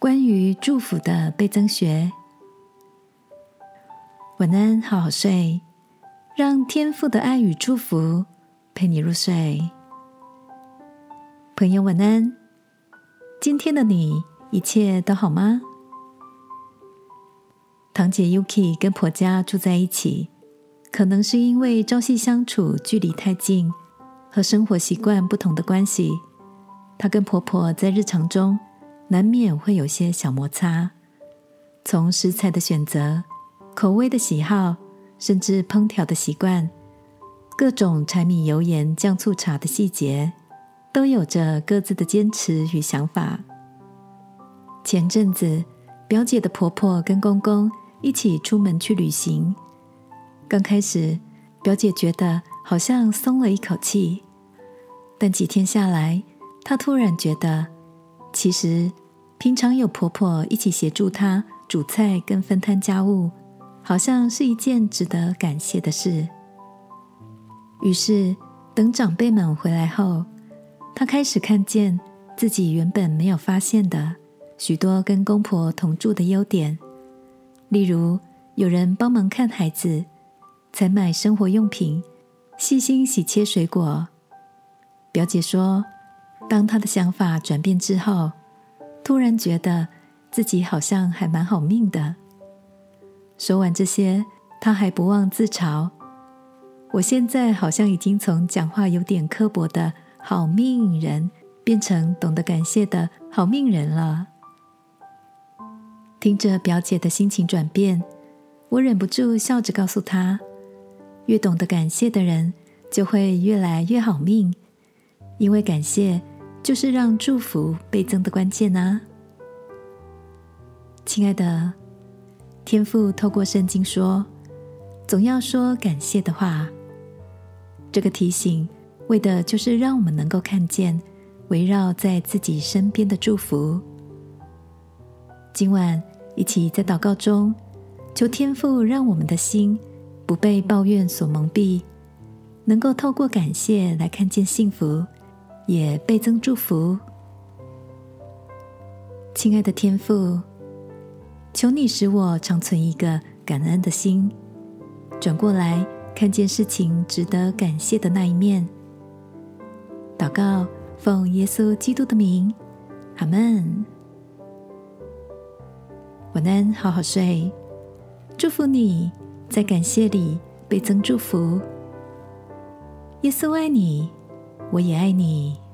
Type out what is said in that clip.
关于祝福的倍增学。晚安，好好睡，让天父的爱与祝福陪你入睡。朋友，晚安。今天的你一切都好吗？堂姐 Yuki 跟婆家住在一起，可能是因为朝夕相处、距离太近和生活习惯不同的关系，她跟婆婆在日常中。难免会有些小摩擦，从食材的选择、口味的喜好，甚至烹调的习惯，各种柴米油盐酱醋茶的细节，都有着各自的坚持与想法。前阵子，表姐的婆婆跟公公一起出门去旅行，刚开始，表姐觉得好像松了一口气，但几天下来，她突然觉得，其实。平常有婆婆一起协助她煮菜跟分摊家务，好像是一件值得感谢的事。于是，等长辈们回来后，她开始看见自己原本没有发现的许多跟公婆同住的优点，例如有人帮忙看孩子、采买生活用品、细心洗切水果。表姐说，当她的想法转变之后。突然觉得自己好像还蛮好命的。说完这些，他还不忘自嘲：“我现在好像已经从讲话有点刻薄的好命人，变成懂得感谢的好命人了。”听着表姐的心情转变，我忍不住笑着告诉她：“越懂得感谢的人，就会越来越好命，因为感谢。”就是让祝福倍增的关键啊！亲爱的天父，透过圣经说，总要说感谢的话。这个提醒，为的就是让我们能够看见围绕在自己身边的祝福。今晚一起在祷告中，求天父让我们的心不被抱怨所蒙蔽，能够透过感谢来看见幸福。也倍增祝福，亲爱的天父，求你使我常存一个感恩的心，转过来看见事情值得感谢的那一面。祷告，奉耶稣基督的名，阿门。晚安，好好睡。祝福你在感谢里倍增祝福。耶稣爱你。我也爱你。